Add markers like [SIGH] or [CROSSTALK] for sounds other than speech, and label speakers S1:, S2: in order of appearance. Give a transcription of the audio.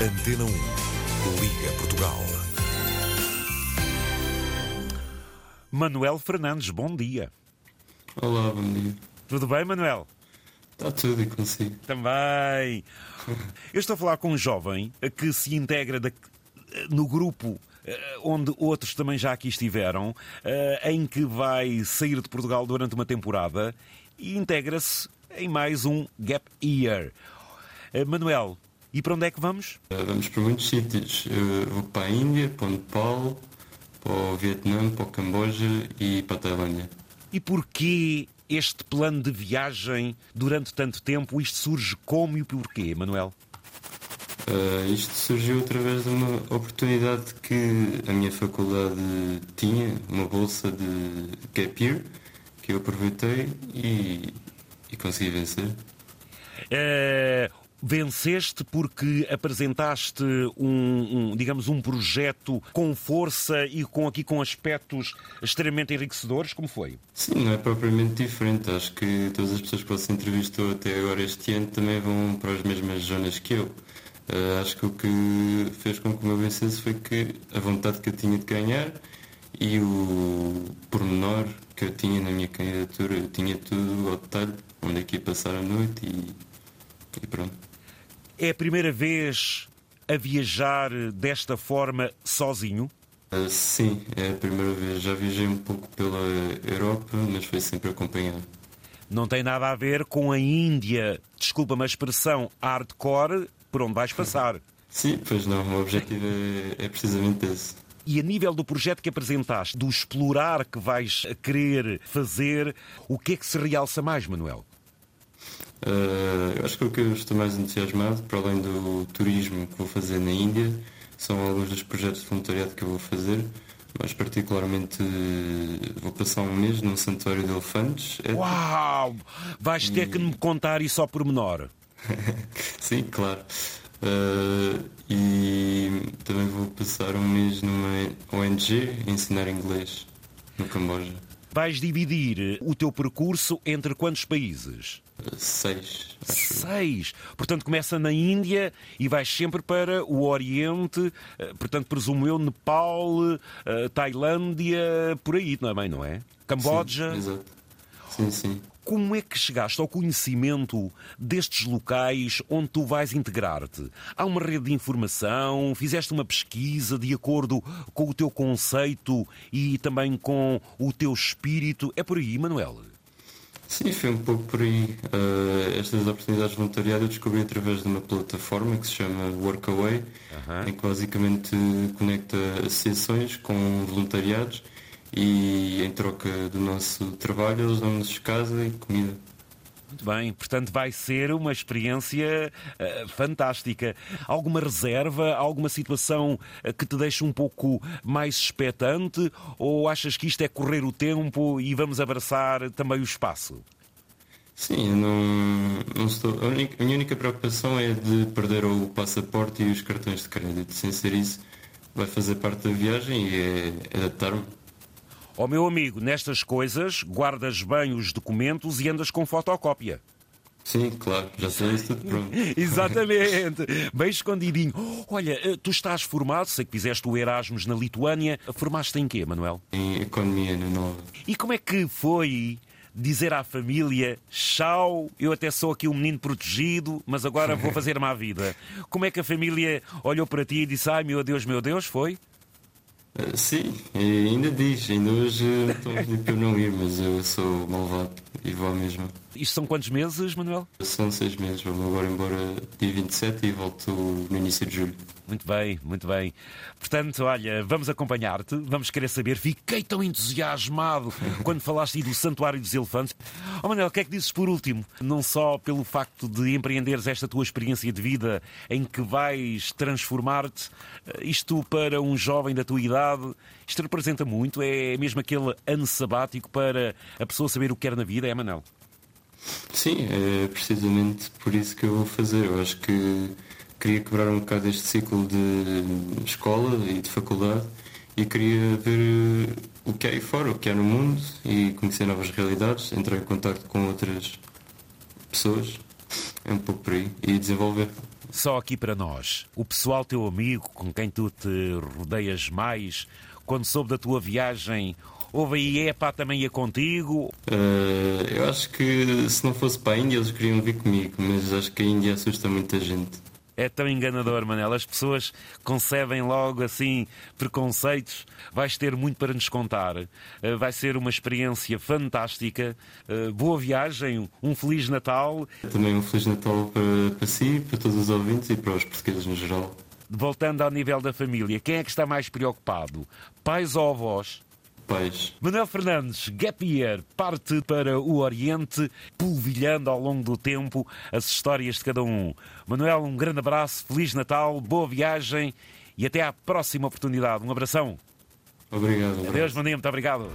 S1: Antena 1. Liga Portugal.
S2: Manuel Fernandes, bom dia.
S3: Olá, bom dia.
S2: Tudo bem, Manuel?
S3: Está tudo e consigo.
S2: Também. Eu estou a falar com um jovem que se integra da- no grupo eh, onde outros também já aqui estiveram, eh, em que vai sair de Portugal durante uma temporada e integra-se em mais um Gap Year. Eh, Manuel, e para onde é que vamos?
S3: Uh, Vamos para muitos sítios. Eu vou para a Índia, para o Nepal, para o Vietnã, para o Camboja e para a Tailândia.
S2: E porquê este plano de viagem durante tanto tempo? Isto surge como e porquê, Manuel?
S3: Uh, isto surgiu através de uma oportunidade que a minha faculdade tinha, uma bolsa de Gap Year, que eu aproveitei e, e consegui vencer.
S2: Eh, venceste porque apresentaste um, um, digamos, um projeto com força e com aqui com aspectos extremamente enriquecedores, como foi?
S3: Sim, não é propriamente diferente. Acho que todas as pessoas que você entrevistou até agora este ano também vão para as mesmas zonas que eu. Uh, acho que o que fez com que eu vencesse foi que a vontade que eu tinha de ganhar e o pormenor que eu tinha na minha candidatura, eu tinha tudo ao detalhe, onde é que ia passar a noite e, e pronto.
S2: É a primeira vez a viajar desta forma sozinho?
S3: Uh, sim, é a primeira vez. Já viajei um pouco pela Europa, mas foi sempre acompanhado.
S2: Não tem nada a ver com a Índia, desculpa-me a expressão, hardcore, por onde vais passar. [LAUGHS]
S3: Sim, pois não, o objetivo é, é precisamente esse.
S2: E a nível do projeto que apresentaste, do explorar que vais querer fazer, o que é que se realça mais, Manuel?
S3: Uh, eu acho que o que eu estou mais entusiasmado, para além do turismo que vou fazer na Índia, são alguns dos projetos de voluntariado que eu vou fazer, mas particularmente uh, vou passar um mês num santuário de elefantes. É-
S2: Uau! Vais ter que me contar isso ao pormenor. [LAUGHS]
S3: Sim, claro. Uh, e também vou passar um mês numa ONG a ensinar inglês no Camboja.
S2: Vais dividir o teu percurso entre quantos países?
S3: Seis, acho.
S2: Seis. Portanto, começa na Índia e vais sempre para o Oriente, eh, portanto, presumo eu, Nepal, eh, Tailândia, por aí também, não é? Camboja.
S3: Sim, exato. Sim, sim.
S2: Como é que chegaste ao conhecimento destes locais onde tu vais integrar-te? Há uma rede de informação? Fizeste uma pesquisa de acordo com o teu conceito e também com o teu espírito? É por aí, Manuel?
S3: Sim, foi um pouco por aí. Uh, estas oportunidades de voluntariado eu descobri através de uma plataforma que se chama Workaway, em que basicamente conecta associações com voluntariados e em troca do nosso trabalho eles dão-nos casa e comida.
S2: Muito bem, portanto vai ser uma experiência eh, fantástica. Alguma reserva, alguma situação eh, que te deixe um pouco mais expectante ou achas que isto é correr o tempo e vamos abraçar também o espaço?
S3: Sim, não, não estou. A, a minha única preocupação é de perder o passaporte e os cartões de crédito. Sem ser isso, vai fazer parte da viagem e é adaptar-me.
S2: Ó meu amigo, nestas coisas guardas bem os documentos e andas com fotocópia.
S3: Sim, claro, já sei isso tudo pronto. [LAUGHS]
S2: Exatamente, bem escondidinho. Olha, eh, tu estás formado, sei que fizeste o Erasmus na Lituânia. Formaste em quê, Manuel?
S3: Em economia na nova.
S2: E como é que foi dizer à família: Tchau, eu até sou aqui um menino protegido, mas agora vou [LAUGHS] fazer-me à vida? Como é que a família olhou para ti e disse: Ai meu Deus, meu Deus, foi?
S3: Uh, sim, ainda diz, ainda hoje estão a pedir para eu não ir, mas eu sou malvado e vou à mesma.
S2: Isto são quantos meses, Manuel?
S3: São seis meses, vou-me agora embora dia 27 e volto no início de julho.
S2: Muito bem, muito bem. Portanto, olha, vamos acompanhar-te, vamos querer saber. Fiquei tão entusiasmado [LAUGHS] quando falaste aí do Santuário dos Elefantes. Oh, Manuel, o que é que dizes por último? Não só pelo facto de empreenderes esta tua experiência de vida em que vais transformar-te, eh, isto para um jovem da tua idade, isto representa muito, é mesmo aquele ano sabático para a pessoa saber o que quer na vida, é, Manuel?
S3: Sim, é precisamente por isso que eu vou fazer. Eu acho que queria quebrar um bocado este ciclo de escola e de faculdade e queria ver o que há aí fora, o que há no mundo e conhecer novas realidades, entrar em contato com outras pessoas É um pouco por aí. E desenvolver.
S2: Só aqui para nós, o pessoal teu amigo com quem tu te rodeias mais, quando soube da tua viagem, houve aí, epá, também ia contigo?
S3: Uh, eu acho que se não fosse para a Índia eles queriam vir comigo, mas acho que a Índia assusta muita gente
S2: é tão enganador, Manel. As pessoas concebem logo assim preconceitos. Vais ter muito para nos contar. Eh, vai ser uma experiência fantástica. Eh, boa viagem, um Feliz Natal.
S3: Também um Feliz Natal para, para si, para todos os ouvintes e para os portugueses no geral.
S2: Voltando ao nível da família, quem é que está mais preocupado? Pais ou avós?
S3: Pais.
S2: Manuel Fernandes, Gap Year, parte para o Oriente, polvilhando ao longo do tempo as histórias de cada um. Manuel, um grande abraço, Feliz Natal, boa viagem e até à próxima oportunidade. Um abração.
S3: Obrigado.
S2: Adeus, Maninho, muito obrigado.